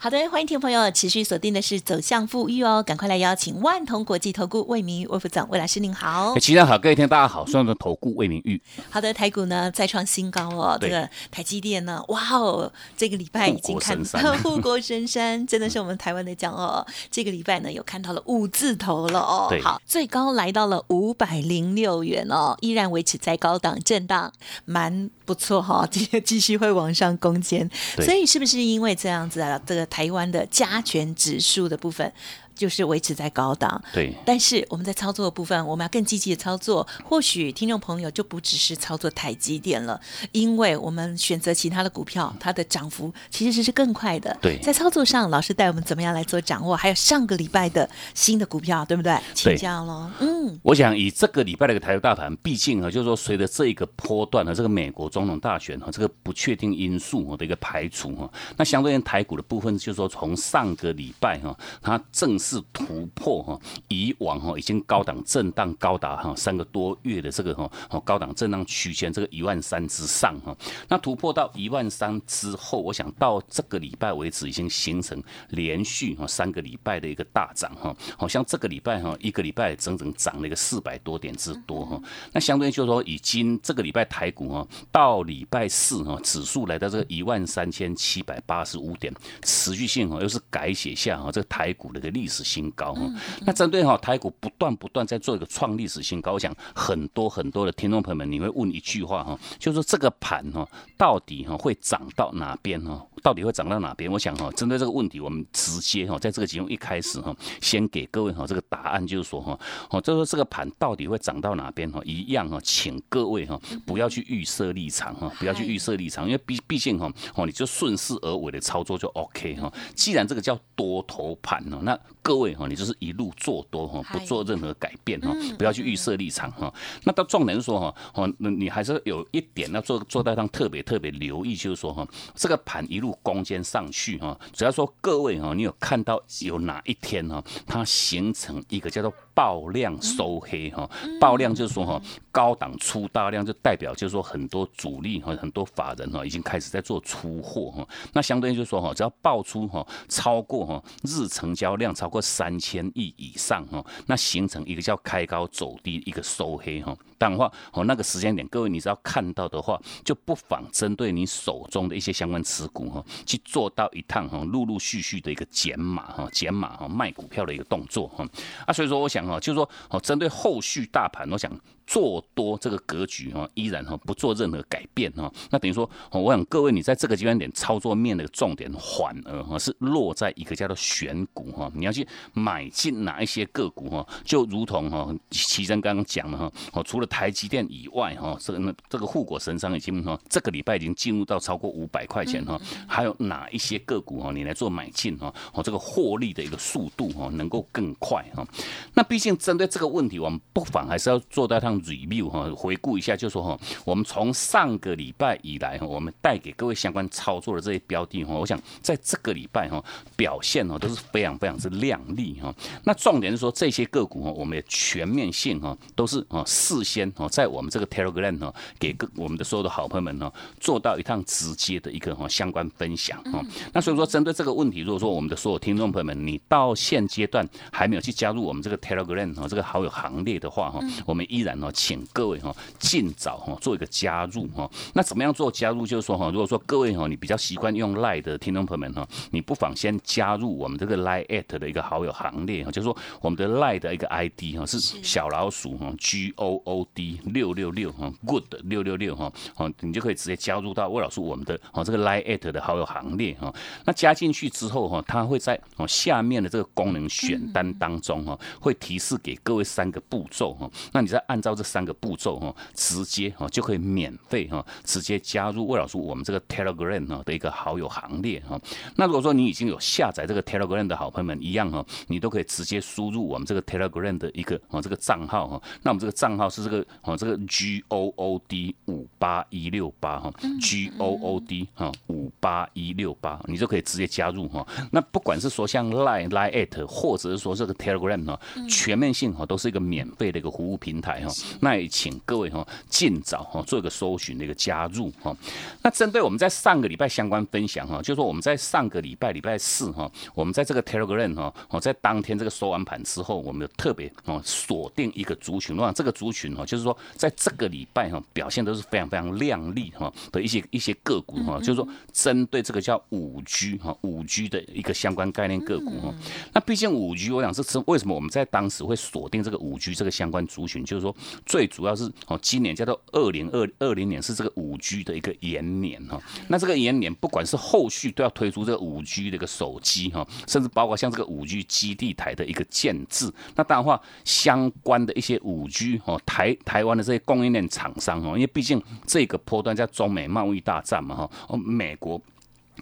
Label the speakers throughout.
Speaker 1: 好的，欢迎听众朋友持续锁定的是走向富裕哦，赶快来邀请万通国际投顾魏明玉魏副总魏老师您好。
Speaker 2: 齐上好，各位听大家好，双的投顾魏明玉。
Speaker 1: 好的，台股呢再创新高哦，这个台积电呢，哇哦，这个礼拜已经看到护国神山，真的是我们台湾的骄傲。这个礼拜呢，有看到了五字头了哦，好，最高来到了五百零六元哦，依然维持在高档震荡，蛮不错哈，继继续会往上攻坚。所以是不是因为这样子啊，这个？台湾的加权指数的部分。就是维持在高档，
Speaker 2: 对。
Speaker 1: 但是我们在操作的部分，我们要更积极的操作。或许听众朋友就不只是操作台积电了，因为我们选择其他的股票，它的涨幅其实是更快的。
Speaker 2: 对。
Speaker 1: 在操作上，老师带我们怎么样来做掌握？还有上个礼拜的新的股票，对不对？请教喽。
Speaker 2: 嗯。我想以这个礼拜的一个台股大盘，毕竟啊，就是说随着这一个波段和这个美国总统大选和这个不确定因素的一个排除哈，那相对于台股的部分，就是说从上个礼拜哈，它正式。是突破哈，以往哈已经高档震荡高达哈三个多月的这个哈哦高档震荡区间这个一万三之上哈，那突破到一万三之后，我想到这个礼拜为止已经形成连续哈三个礼拜的一个大涨哈，好像这个礼拜哈一个礼拜整整涨了一个四百多点之多哈，那相对就是说已经这个礼拜台股哈到礼拜四哈指数来到这个一万三千七百八十五点，持续性哈又是改写下哈这个台股的一个历史。新高哈，那针对哈台股不断不断在做一个创历史新高，我想很多很多的听众朋友们，你会问一句话哈，就是说这个盘哈到底哈会涨到哪边哈？到底会涨到哪边？我想哈，针对这个问题，我们直接哈在这个节目一开始哈，先给各位哈这个答案，就是说哈，哦，就是说这个盘到底会涨到哪边哈？一样哈，请各位哈不要去预设立场哈，不要去预设立场，因为毕毕竟哈，哦你就顺势而为的操作就 OK 哈。既然这个叫多头盘呢，那各位哈，你就是一路做多哈，不做任何改变哈，不要去预设立场哈。那到重点说哈，哦，那你还是有一点要做做到上特别特别留意，就是说哈，这个盘一路攻坚上去哈，只要说各位哈，你有看到有哪一天哈，它形成一个叫做。爆量收黑哈，爆量就是说哈，高档出大量就代表就是说很多主力和很多法人哈已经开始在做出货哈。那相对于就是说哈，只要爆出哈超过哈日成交量超过三千亿以上哈，那形成一个叫开高走低一个收黑哈。当然话哦那个时间点，各位你只要看到的话，就不妨针对你手中的一些相关持股哈，去做到一趟哈陆陆续续的一个减码哈减码哈卖股票的一个动作哈。啊，所以说我想。啊，就是说，哦，针对后续大盘，我想。做多这个格局哈，依然哈不做任何改变哈。那等于说，我想各位你在这个阶段点操作面的重点，反而哈是落在一个叫做选股哈。你要去买进哪一些个股哈，就如同哈齐真刚刚讲的哈，哦除了台积电以外哈，这个这个护国神山已经哈这个礼拜已经进入到超过五百块钱哈。还有哪一些个股哈，你来做买进哈，哦这个获利的一个速度哈能够更快哈。那毕竟针对这个问题，我们不妨还是要做到它。review 哈，回顾一下，就说哈，我们从上个礼拜以来哈，我们带给各位相关操作的这些标的哈，我想在这个礼拜哈，表现哦都是非常非常之亮丽哈。那重点是说这些个股哈，我们也全面性哈，都是啊事先哈，在我们这个 Telegram 哈，给各我们的所有的好朋友们哈，做到一趟直接的一个哈相关分享哈。那所以说，针对这个问题，如果说我们的所有听众朋友们，你到现阶段还没有去加入我们这个 Telegram 哈这个好友行列的话哈，我们依然呢。请各位哈尽早哈做一个加入哈。那怎么样做加入？就是说哈，如果说各位哈你比较习惯用 Line 的听众朋友们哈，你不妨先加入我们这个 Line at 的一个好友行列哈。就是说我们的 Line 的一个 ID 哈是小老鼠哈 G O O D 六六六哈 Good 六六六哈，好你就可以直接加入到魏老师我们的哦这个 Line at 的好友行列哈。那加进去之后哈，它会在哦下面的这个功能选单当中哈，会提示给各位三个步骤哈，那你再按照这三个步骤哈，直接哈就可以免费哈，直接加入魏老师我们这个 Telegram 哈的一个好友行列哈。那如果说你已经有下载这个 Telegram 的好朋友们一样哈，你都可以直接输入我们这个 Telegram 的一个哦这个账号哈。那我们这个账号是这个哦这个 G O O D 五八一六八哈，G O O D 哈五八一六八，你就可以直接加入哈。那不管是说像 Line Line at 或者是说这个 Telegram 哈，全面性哈都是一个免费的一个服务平台哈。那也请各位哈尽早哈做一个搜寻的一个加入哈。那针对我们在上个礼拜相关分享哈，就是说我们在上个礼拜礼拜四哈，我们在这个 Telegram 哈，哦在当天这个收完盘之后，我们有特别哦锁定一个族群，那这个族群哈，就是说在这个礼拜哈表现都是非常非常亮丽哈的一些一些个股哈，就是说针对这个叫五 G 哈五 G 的一个相关概念个股哈。那毕竟五 G，我想是为什么我们在当时会锁定这个五 G 这个相关族群，就是说最主要是哦今年叫做二零二二零年是这个五 G 的一个延年哈。那这个延年不管是后续都要推出这个五 G 的一个手机哈，甚至包括像这个五 G 基地台的一个建制。那当然话相关的一些五 G 哦台台湾的这些供应链厂商哦，因为毕竟这个波段在中美贸易大战嘛哈，哦美国。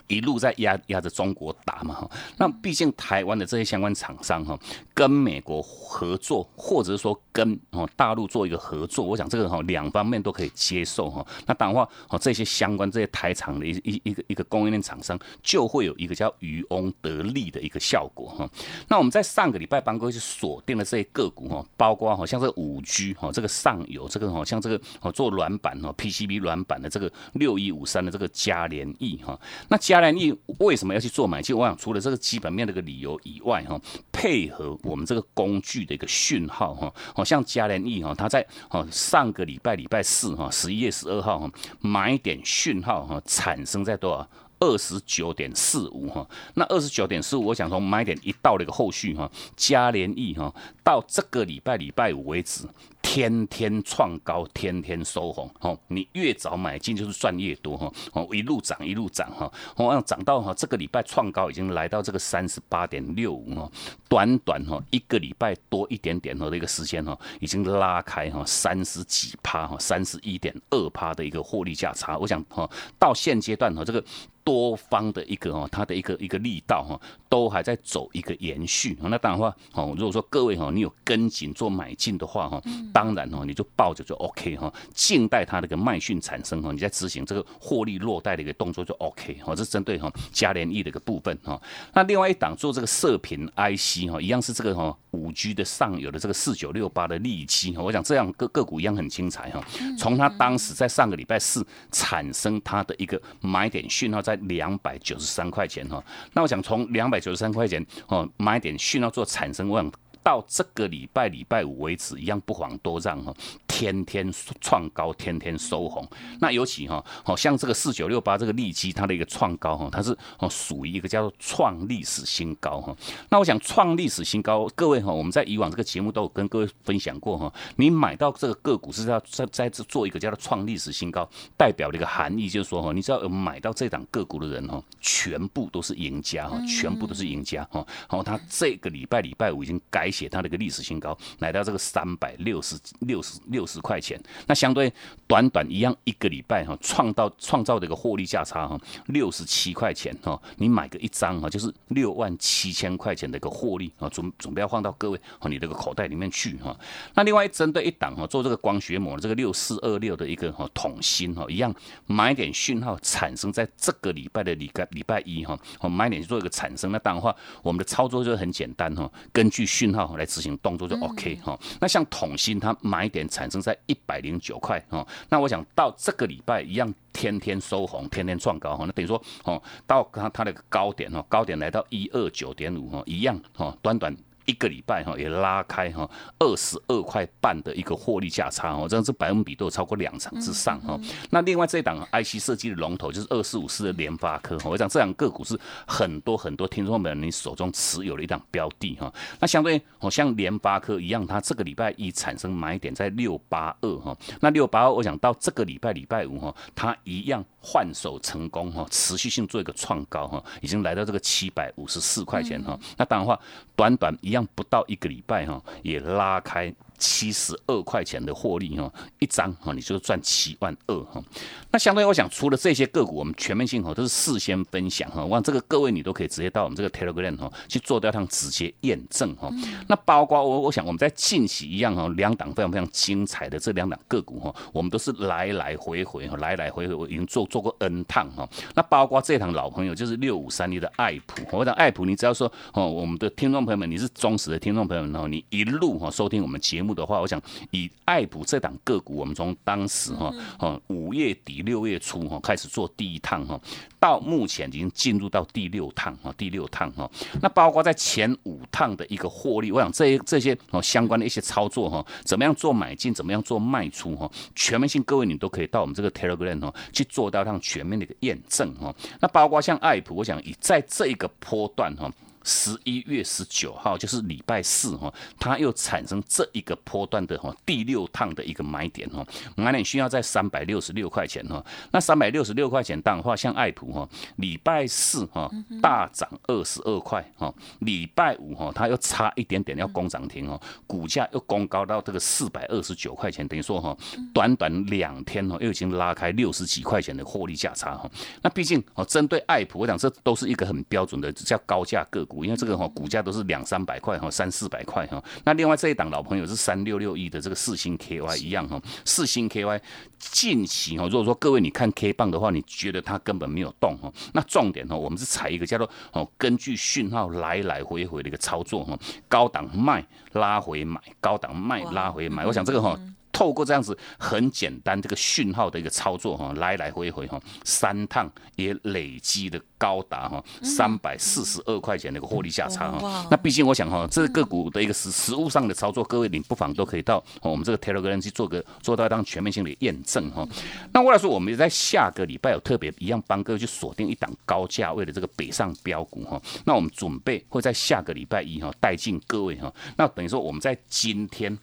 Speaker 2: 一路在压压着中国打嘛哈，那毕竟台湾的这些相关厂商哈，跟美国合作，或者是说跟哦大陆做一个合作，我想这个哈两方面都可以接受哈。那当然话哦这些相关这些台厂的一一一个一个供应链厂商，就会有一个叫渔翁得利的一个效果哈。那我们在上个礼拜帮各位去锁定了这些个股哈，包括好像这个五 G 哈，这个上游这个好像这个哦做软板哦 PCB 软板的这个六一五三的这个嘉联益哈，那嘉联益为什么要去做买进？我想除了这个基本面的一个理由以外，哈，配合我们这个工具的一个讯号，哈，好像嘉联益哈，他在哦上个礼拜礼拜四哈，十一月十二号哈，买点讯号哈，产生在多少？二十九点四五哈。那二十九点四五，我想从买点一到那个后续哈，嘉联益哈，到这个礼拜礼拜五为止。天天创高，天天收红，哦，你越早买进就是赚越多，哈，哦，一路涨一路涨，哈，哦，涨到哈这个礼拜创高已经来到这个三十八点六五，哈，短短哈一个礼拜多一点点哈的一个时间，哈，已经拉开哈三十几趴，哈，三十一点二趴的一个获利价差，我想哈到现阶段哈这个。多方的一个哦，它的一个一个力道哈，都还在走一个延续。那当然话哦，如果说各位哈，你有跟紧做买进的话哈，当然哦，你就抱着就 OK 哈，静待它那个卖讯产生哈，你在执行这个获利落袋的一个动作就 OK 哈。这是针对哈嘉联益的一个部分哈。那另外一档做这个射频 IC 哈，一样是这个哈五 G 的上游的这个四九六八的利基哈。我想这样个个股一样很精彩哈。从它当时在上个礼拜四产生它的一个买点讯号在。两百九十三块钱哈，那我想从两百九十三块钱哦买点讯号做产生望。到这个礼拜礼拜五为止，一样不遑多让哈，天天创高，天天收红。那尤其哈，好像这个四九六八这个利基，它的一个创高哈，它是哦属于一个叫做创历史新高哈。那我想创历史新高，各位哈，我们在以往这个节目都有跟各位分享过哈。你买到这个个股是要在在这做一个叫做创历史新高，代表的一个含义就是说哈，你知道买到这档个股的人哈，全部都是赢家哈，全部都是赢家哈。然后他这个礼拜礼拜五已经改。写它的一个历史新高，来到这个三百六十六十六十块钱，那相对短短一样一个礼拜哈，创造创造的一个获利价差哈，六十七块钱哈，你买个一张哈，就是六万七千块钱的一个获利啊，准准备要放到各位和你这个口袋里面去哈。那另外针对一档哈，做这个光学膜这个六四二六的一个哈桶芯哈，一样买点讯号产生在这个礼拜的礼拜礼拜一哈，我买点去做一个产生，那当然话我们的操作就很简单哈，根据讯号。来执行动作就 OK 哈，那像统芯它买点产生在一百零九块哈，那我想到这个礼拜一样天天收红，天天创高哈，那等于说哦，到它它的高点哦，高点来到一二九点五哈，一样哦，短短。一个礼拜哈也拉开哈二十二块半的一个获利价差哦，这样子百分比都有超过两成之上哈。那另外这档 IC 设计的龙头就是二四五四的联发科，我讲这两个股是很多很多听众朋友你手中持有的一档标的哈。那相对哦像联发科一样，它这个礼拜一产生买点在六八二哈。那六八二我想到这个礼拜礼拜五哈，它一样换手成功哈，持续性做一个创高哈，已经来到这个七百五十四块钱哈。那当然话短短一。样不到一个礼拜哈，也拉开。七十二块钱的获利哈，一张哈，你就赚七万二哈。那相对我想，除了这些个股，我们全面性哈都是事先分享哈，望这个各位你都可以直接到我们这个 Telegram 哈去做掉趟直接验证哈。那包括我我想我们在近期一样哈，两档非常非常精彩的这两档个股哈，我们都是来来回回哈，来来回回我已经做做过 N 趟哈。那包括这档老朋友就是六五三一的爱普，我讲爱普，你只要说哦，我们的听众朋友们，你是忠实的听众朋友们哦，你一路哈收听我们节目。目的话，我想以爱普这档个股，我们从当时哈，哦五月底六月初哈开始做第一趟哈，到目前已经进入到第六趟哈，第六趟哈，那包括在前五趟的一个获利，我想这这些哦相关的一些操作哈，怎么样做买进，怎么样做卖出哈，全面性各位你都可以到我们这个 Telegram 哦去做到让全面的一个验证哈，那包括像爱普，我想以在这一个波段哈。十一月十九号就是礼拜四哈，它又产生这一个波段的哈第六趟的一个买点哈，买点需要在三百六十六块钱哈，那三百六十六块钱当的话，像爱普哈，礼拜四哈大涨二十二块哈，礼拜五哈它又差一点点要攻涨停哦，股价又攻高到这个四百二十九块钱，等于说哈短短两天哦又已经拉开六十几块钱的获利价差哈，那毕竟哦针对爱普，我讲这都是一个很标准的叫高价个股。因为这个哈股价都是两三百块哈，三四百块哈。那另外这一档老朋友是三六六一的这个四星 KY 一样哈，四星 KY 近期哈，如果说各位你看 K 棒的话，你觉得它根本没有动哈。那重点哈，我们是采一个叫做哦，根据讯号来来回回的一个操作哈，高档卖拉回买，高档卖拉回买。我想这个哈。透过这样子很简单这个讯号的一个操作哈，来来回回哈，三趟也累积的高达哈三百四十二块钱的一个获利价差哈。那毕竟我想哈，这个股的一个实实物上的操作，各位你不妨都可以到我们这个 Telegram 去做个做到一张全面性的验证哈。那我来说，我们在下个礼拜有特别一样帮各位去锁定一档高价位的这个北上标股哈。那我们准备会在下个礼拜一哈带进各位哈。那等于说我们在今天。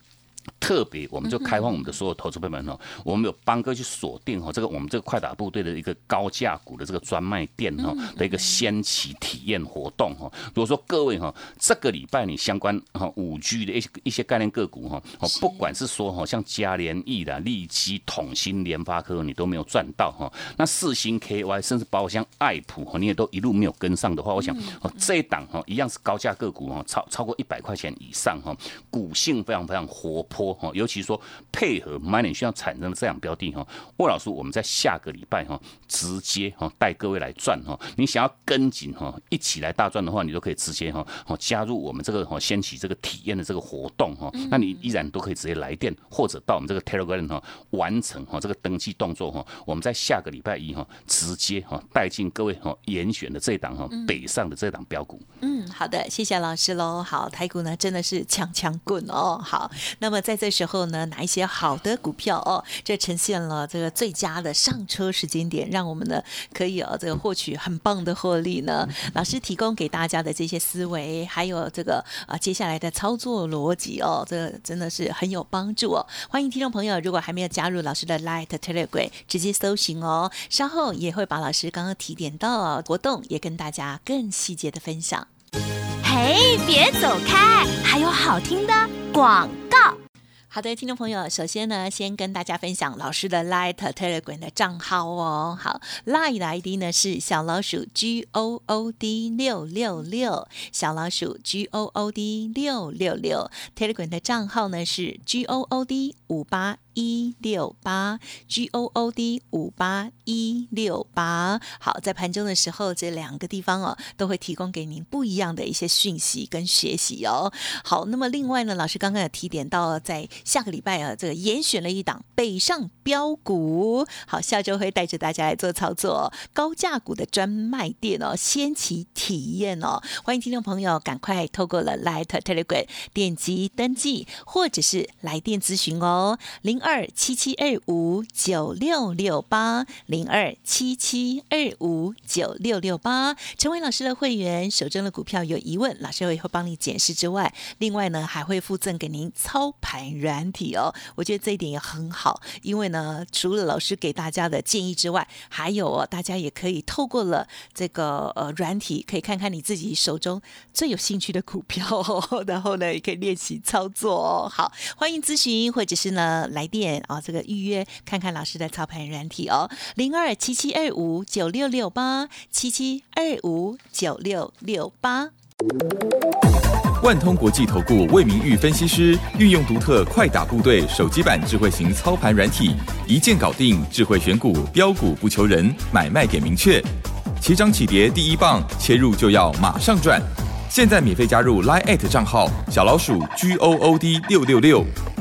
Speaker 2: 特别，我们就开放我们的所有投资朋友们哦，我们有帮哥去锁定哈，这个我们这个快打部队的一个高价股的这个专卖店哈的一个先期体验活动哈。如果说各位哈，这个礼拜你相关哈五 G 的一些一些概念个股哈，哦，不管是说哈像嘉联益的、利基、统芯、联发科，你都没有赚到哈。那四星 KY，甚至包括像爱普哈，你也都一路没有跟上的话，我想哦这一档哈一样是高价个股哈，超超过一百块钱以上哈，股性非常非常活。坡哈，尤其说配合 money 需要产生的这样标的哈，魏老师，我们在下个礼拜哈，直接哈带各位来赚哈。你想要跟紧哈，一起来大赚的话，你都可以直接哈，哦加入我们这个哈，掀起这个体验的这个活动哈。那你依然都可以直接来电，或者到我们这个 Telegram 哈，完成哈这个登记动作哈。我们在下个礼拜一哈，直接哈带进各位哈严选的这档哈北上的这档标股。
Speaker 1: 嗯，好的，谢谢老师喽。好，台股呢真的是强强棍哦。好，那么。在这时候呢，拿一些好的股票哦，这呈现了这个最佳的上车时间点，让我们呢可以哦这个获取很棒的获利呢。老师提供给大家的这些思维，还有这个啊接下来的操作逻辑哦，这真的是很有帮助哦。欢迎听众朋友，如果还没有加入老师的 Light Telegram，直接搜寻哦。稍后也会把老师刚刚提点到活动，也跟大家更细节的分享。嘿，别走开，还有好听的广告。好的，听众朋友，首先呢，先跟大家分享老师的 Light Telegram 的账号哦。好，Light 的 ID 呢是小老鼠 G O O D 六六六，小老鼠 G O O D 六六六，Telegram 的账号呢是 G O O D 五八。一六八 G O O D 五八一六八，好，在盘中的时候，这两个地方哦，都会提供给您不一样的一些讯息跟学习哦。好，那么另外呢，老师刚刚有提点到，在下个礼拜啊，这个严选了一档北上标股，好，下周会带着大家来做操作，高价股的专卖店哦，先期体验哦，欢迎听众朋友赶快透过了 Light Telegram 点击登记，或者是来电咨询哦，零。二七七二五九六六八零二七七二五九六六八。成为老师的会员，手中的股票有疑问，老师也会帮你解释之外，另外呢还会附赠给您操盘软体哦。我觉得这一点也很好，因为呢除了老师给大家的建议之外，还有哦大家也可以透过了这个呃软体，可以看看你自己手中最有兴趣的股票，然后呢也可以练习操作哦。好，欢迎咨询或者是呢来电啊，这个预约看看老师的操盘软体哦，零二七七二五九六六八七七二五九六六八。
Speaker 3: 万通国际投顾魏明玉分析师运用独特快打部队手机版智慧型操盘软体，一键搞定智慧选股标股不求人，买卖点明确，起涨起跌第一棒，切入就要马上赚。现在免费加入 Line 账号小老鼠 G O O D 六六六，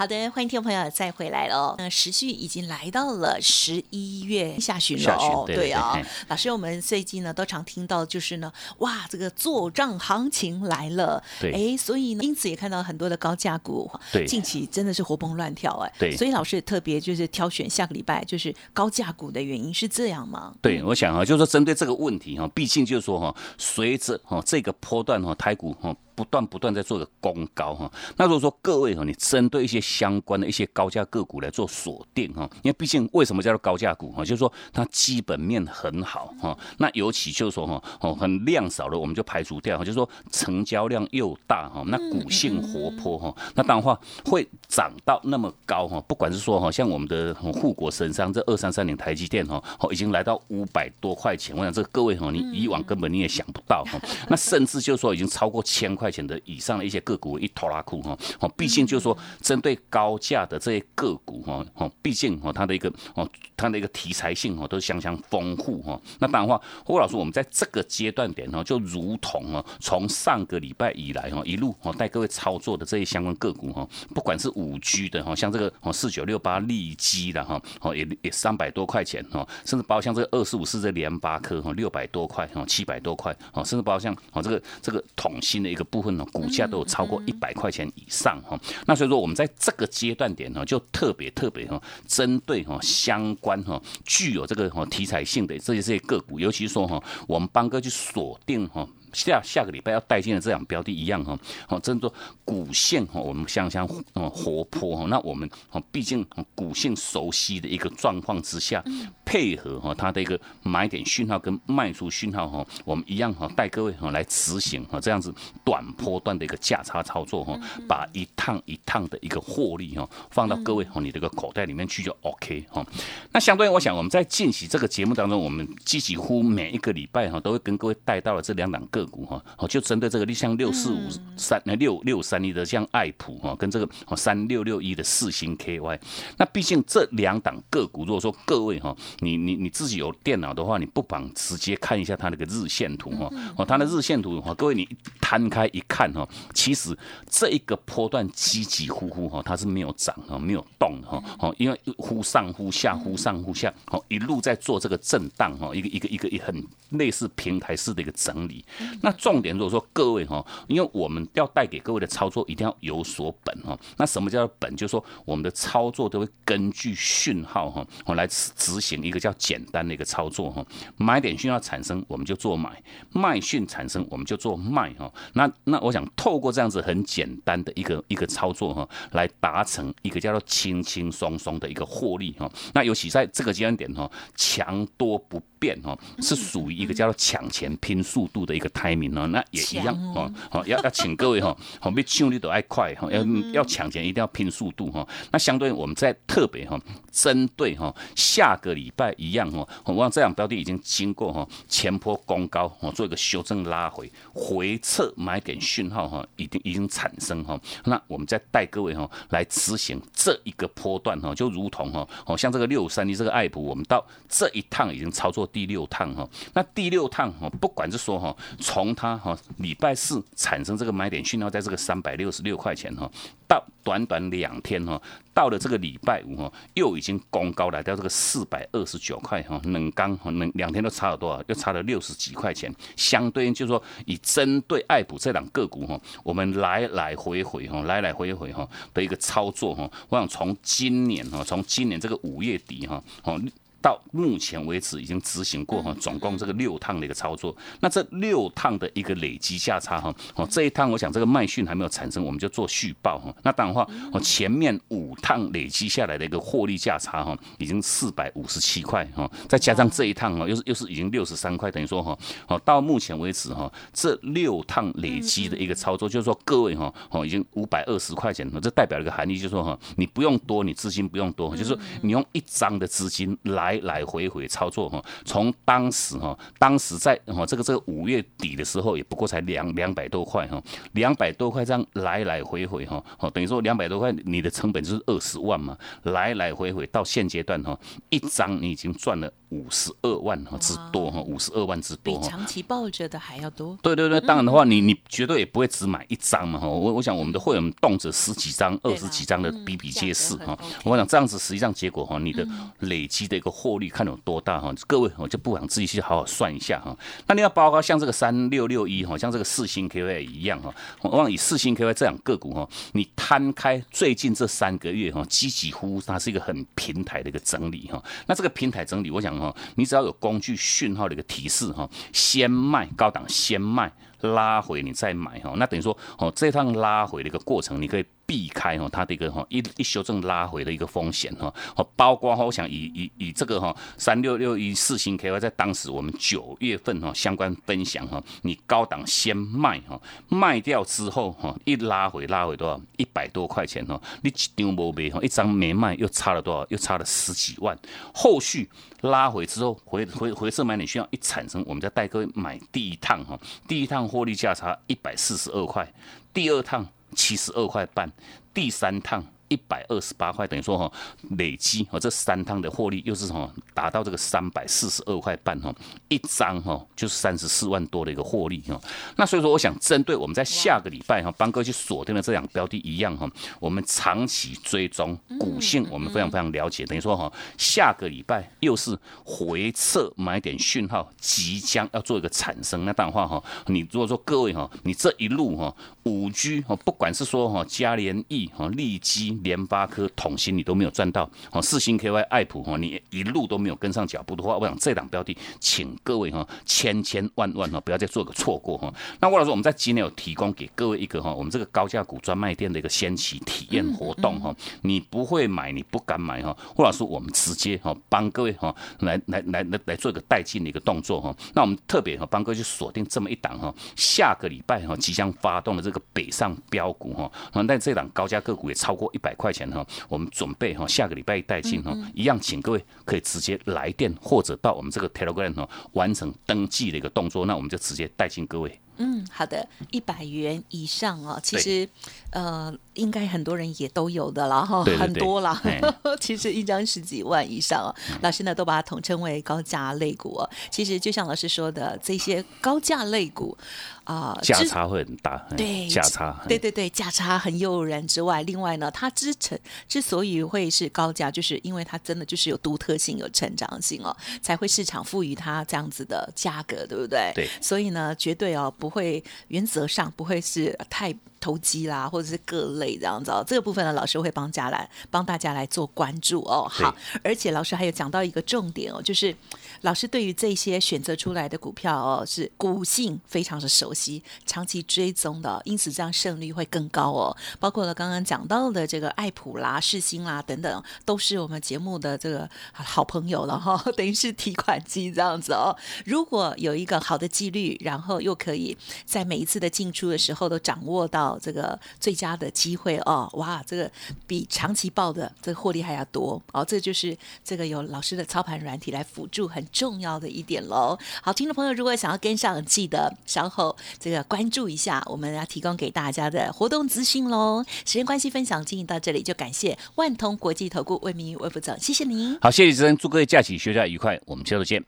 Speaker 1: 好的，欢迎听众朋友再回来喽。那时序已经来到了十一月下旬了哦，对啊。老师，我们最近呢都常听到，就是呢，哇，这个做账行情来了。
Speaker 2: 对。
Speaker 1: 哎，所以呢，因此也看到很多的高价股，
Speaker 2: 对，
Speaker 1: 近期真的是活蹦乱跳哎。
Speaker 2: 对。
Speaker 1: 所以老师也特别就是挑选下个礼拜就是高价股的原因是这样吗？
Speaker 2: 对，我想啊，就是说针对这个问题哈，毕竟就是说哈，随着哈这个波段哈，台股哈。不断不断在做个攻高哈，那如果说各位哈，你针对一些相关的一些高价个股来做锁定哈，因为毕竟为什么叫做高价股哈，就是说它基本面很好哈，那尤其就是说哈哦很量少的我们就排除掉哈，就是说成交量又大哈，那股性活泼哈，那当然话会涨到那么高哈，不管是说哈像我们的护国神山这二三三零台积电哈，哦已经来到五百多块钱，我想这各位哈你以往根本你也想不到哈，那甚至就是说已经超过千块。钱的以上的一些个股一拖拉库哈，哦，毕竟就是说针对高价的这些个股哈，哦，毕竟哦它的一个哦它的一个题材性哦都是相当丰富哈。那当然话，霍老师，我们在这个阶段点哦，就如同哦从上个礼拜以来哈一路哦带各位操作的这些相关个股哈，不管是五 G 的哈，像这个哦四九六八利基的哈，哦也也三百多块钱哦，甚至包括像这个二四五四这联发科哈六百多块哦七百多块哦，甚至包括像哦这个这个统芯的一个部。部分呢，股价都有超过一百块钱以上哈，那所以说我们在这个阶段点呢，就特别特别哈，针对哈相关哈具有这个哈题材性的这些这些个股，尤其是说哈，我们邦哥去锁定哈。下下个礼拜要带进的这两标的一样哈，哦，真做股线哈，我们相相哦活泼哈，那我们哦，毕竟股线熟悉的一个状况之下，配合哈它的一个买点讯号跟卖出讯号哈，我们一样哈带各位哈来执行哈这样子短波段的一个价差操作哈，把一趟一趟的一个获利哈放到各位哈你这个口袋里面去就 OK 哈。那相对我想我们在进行这个节目当中，我们几乎每一个礼拜哈都会跟各位带到了这两档个。个股哈，哦，就针对这个像六四五三那六六三一的像爱普哈，跟这个哦三六六一的四星 KY，那毕竟这两档个股，如果说各位哈，你你你自己有电脑的话，你不妨直接看一下它那个日线图哈，哦，它的日线图哈，各位你摊开一看哈，其实这一个波段起起伏伏哈，它是没有涨哈，没有动哈，哦，因为忽上忽下，忽上忽下，哦，一路在做这个震荡哈，一个一个一个一很类似平台式的一个整理。那重点如果说各位哈，因为我们要带给各位的操作一定要有所本哈。那什么叫做本？就是说我们的操作都会根据讯号哈，我来执行一个叫简单的一个操作哈。买点讯号产生，我们就做买；卖讯产生，我们就做卖哈。那那我想透过这样子很简单的一个一个操作哈，来达成一个叫做轻轻松松的一个获利哈。那尤其在这个阶段点哈，强多不变哈，是属于一个叫做抢钱拼速度的一个。排名哦，那也一样哦，好要要请各位哈，好比抢率都爱快哈，要要抢钱一定要拼速度哈。那相对我们在特别哈，针对哈下个礼拜一样哈，我望这两标的已经经过哈前坡攻高哦，做一个修正拉回回撤买点讯号哈，已经已经产生哈。那我们再带各位哈来执行这一个波段哈，就如同哈，哦像这个六三一这个爱普，我们到这一趟已经操作第六趟哈。那第六趟哈，不管是说哈。从它哈礼拜四产生这个买点讯号，在这个三百六十六块钱哈，到短短两天哈，到了这个礼拜五哈，又已经攻高来到这个四百二十九块哈，冷刚哈冷两天都差了多少？又差了六十几块钱。相对应就是说，以针对爱普这两个股哈，我们来来回回哈，来来回回哈的一个操作哈，我想从今年哈，从今年这个五月底哈，哦。到目前为止已经执行过哈，总共这个六趟的一个操作。那这六趟的一个累积价差哈，哦这一趟我想这个卖讯还没有产生，我们就做续报哈。那当然话，哦前面五趟累积下来的一个获利价差哈，已经四百五十七块哈，再加上这一趟哈，又是又是已经六十三块，等于说哈，哦到目前为止哈，这六趟累积的一个操作，就是说各位哈，哦已经五百二十块钱了，这代表一个含义，就是说哈，你不用多，你资金不用多，就是说你用一张的资金来。来来回回操作哈，从当时哈，当时在哈这个这个五月底的时候，也不过才两两百多块哈，两百多块这样来来回回哈，哦等于说两百多块，你的成本就是二十万嘛，来来回回到现阶段哈，一张你已经赚了。五十二万哈之多哈，五十二万之多，
Speaker 1: 比长期抱着的还要多。
Speaker 2: 对对对，当然的话，你你绝对也不会只买一张嘛哈。我我想我们的会员动辄十几张、二十几张的比比皆是哈。我想这样子实际上结果哈，你的累积的一个获利看有多大哈。各位我就不妨自己去好好算一下哈。那你要包括像这个三六六一哈，像这个四星 KY 一样哈。我望以四星 KY 这两个股哈，你摊开最近这三个月哈，几几乎它是一个很平台的一个整理哈。那这个平台整理，我想。哦，你只要有工具讯号的一个提示哈，先卖高档，先卖拉回你再买哈，那等于说哦，这趟拉回的一个过程，你可以。避开哈它的一个哈一一修正拉回的一个风险哈，哦，包括哈我想以以以这个哈三六六一四星 KY 在当时我们九月份哈相关分享哈，你高档先卖哈，卖掉之后哈一拉回拉回多少？一百多块钱哈，你一张没卖哈一张没卖又差了多少？又差了十几万，后续拉回之后回回回撤买点需要一产生，我们再带各位买第一趟哈，第一趟获利价差一百四十二块，第二趟。七十二块半，第三趟。一百二十八块，等于说哈，累积哈这三趟的获利又是哈达到这个三百四十二块半哈，一张哈就是三十四万多的一个获利哈。那所以说，我想针对我们在下个礼拜哈，邦哥去锁定的这两标的一样哈，我们长期追踪股性，我们非常非常了解。等于说哈，下个礼拜又是回撤买点讯号即将要做一个产生。那当然话哈，你如果说各位哈，你这一路哈五 G 哦，不管是说哈嘉联益哈利基。联发科、统芯你都没有赚到，哦，四星 KY、爱普哈，你一路都没有跟上脚步的话，我想这档标的，请各位哈，千千万万哈，不要再做个错过哈。那或者说，我们在今天有提供给各位一个哈，我们这个高价股专卖店的一个先期体验活动哈，你不会买，你不敢买哈，或者说我们直接哈帮各位哈来来来来来做一个带进的一个动作哈。那我们特别哈帮各位去锁定这么一档哈，下个礼拜哈即将发动的这个北上标股哈，但这档高价个股也超过一百。百块钱哈，我们准备哈，下个礼拜一带进哈，一样，请各位可以直接来电或者到我们这个 Telegram 哈，完成登记的一个动作，那我们就直接带进各位。
Speaker 1: 嗯，好的，一百元以上哦，其实呃，应该很多人也都有的了哈，很多了。其实一张十几万以上哦，老师呢都把它统称为高价类股哦。其实就像老师说的，这些高价类股啊，
Speaker 2: 价差会很大，
Speaker 1: 对，
Speaker 2: 价差，
Speaker 1: 对对对，价差很诱人之外，另外呢，它之成之所以会是高价，就是因为它真的就是有独特性、有成长性哦，才会市场赋予它这样子的价格，对不对？
Speaker 2: 对，
Speaker 1: 所以呢，绝对哦不。会原则上不会是太投机啦，或者是各类这样子哦。这个部分呢，老师会帮家来帮大家来做关注哦。好，而且老师还有讲到一个重点哦，就是老师对于这些选择出来的股票哦，是股性非常的熟悉，长期追踪的，因此这样胜率会更高哦。包括了刚刚讲到的这个爱普啦、世新啦等等，都是我们节目的这个好朋友了哈，等于是提款机这样子哦。如果有一个好的纪律，然后又可以。在每一次的进出的时候，都掌握到这个最佳的机会哦，哇，这个比长期报的这个获利还要多哦，这就是这个有老师的操盘软体来辅助很重要的一点喽。好，听众朋友，如果想要跟上，记得稍后这个关注一下我们要提供给大家的活动资讯喽。时间关系，分享进行到这里，就感谢万通国际投顾魏明宇魏副总，谢谢您。
Speaker 2: 好，谢谢主持人，祝各位假期休假愉快，我们下周见。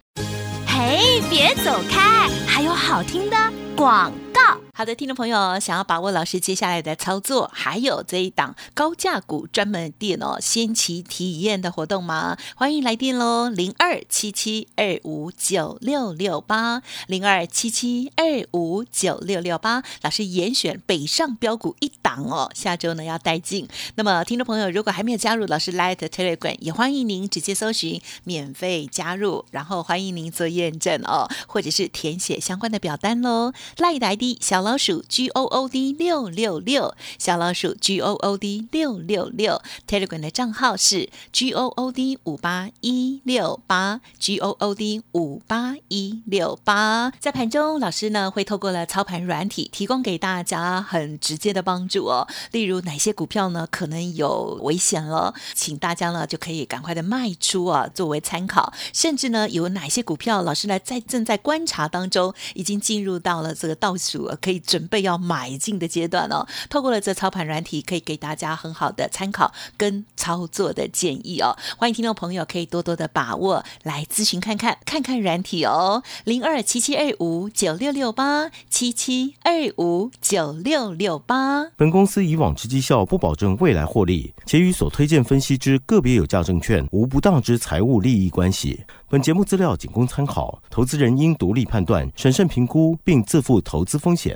Speaker 4: 嘿，别走开，还有好听的广告。
Speaker 1: 好的，听众朋友，想要把握老师接下来的操作，还有这一档高价股专门店哦，先期体验的活动吗？欢迎来电喽，零二七七二五九六六八，零二七七二五九六六八。老师严选北上标股一档哦，下周呢要带进。那么，听众朋友如果还没有加入老师 Light Telegram，也欢迎您直接搜寻免费加入，然后欢迎您做验证哦，或者是填写相关的表单喽。Light ID 小。小老鼠 G O O D 六六六，小老鼠 G O O D 六六六，Telegram 的账号是 G O O D 五八一六八，G O O D 五八一六八。在盘中，老师呢会透过了操盘软体，提供给大家很直接的帮助哦。例如哪些股票呢可能有危险了，请大家呢就可以赶快的卖出啊，作为参考。甚至呢有哪些股票，老师呢在正在观察当中，已经进入到了这个倒数，可以。准备要买进的阶段哦，透过了这操盘软体，可以给大家很好的参考跟操作的建议哦。欢迎听众朋友可以多多的把握来咨询看看，看看软体哦。零二七七二五九六六八七七二五九六六八。
Speaker 5: 本公司以往之绩效不保证未来获利，且与所推荐分析之个别有价证券无不当之财务利益关系。本节目资料仅供参考，投资人应独立判断、审慎评估，并自负投资风险。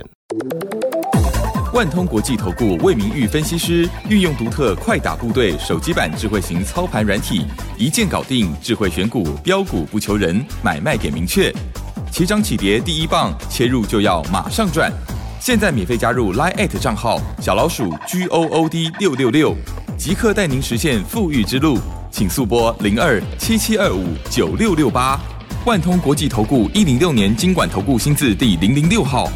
Speaker 3: 万通国际投顾魏明玉分析师运用独特快打部队手机版智慧型操盘软体，一键搞定智慧选股标股不求人，买卖点明确，起涨起跌第一棒，切入就要马上赚。现在免费加入 Line 账号小老鼠 G O O D 六六六，即刻带您实现富裕之路。请速拨零二七七二五九六六八，万通国际投顾一零六年经管投顾新字第零零六号。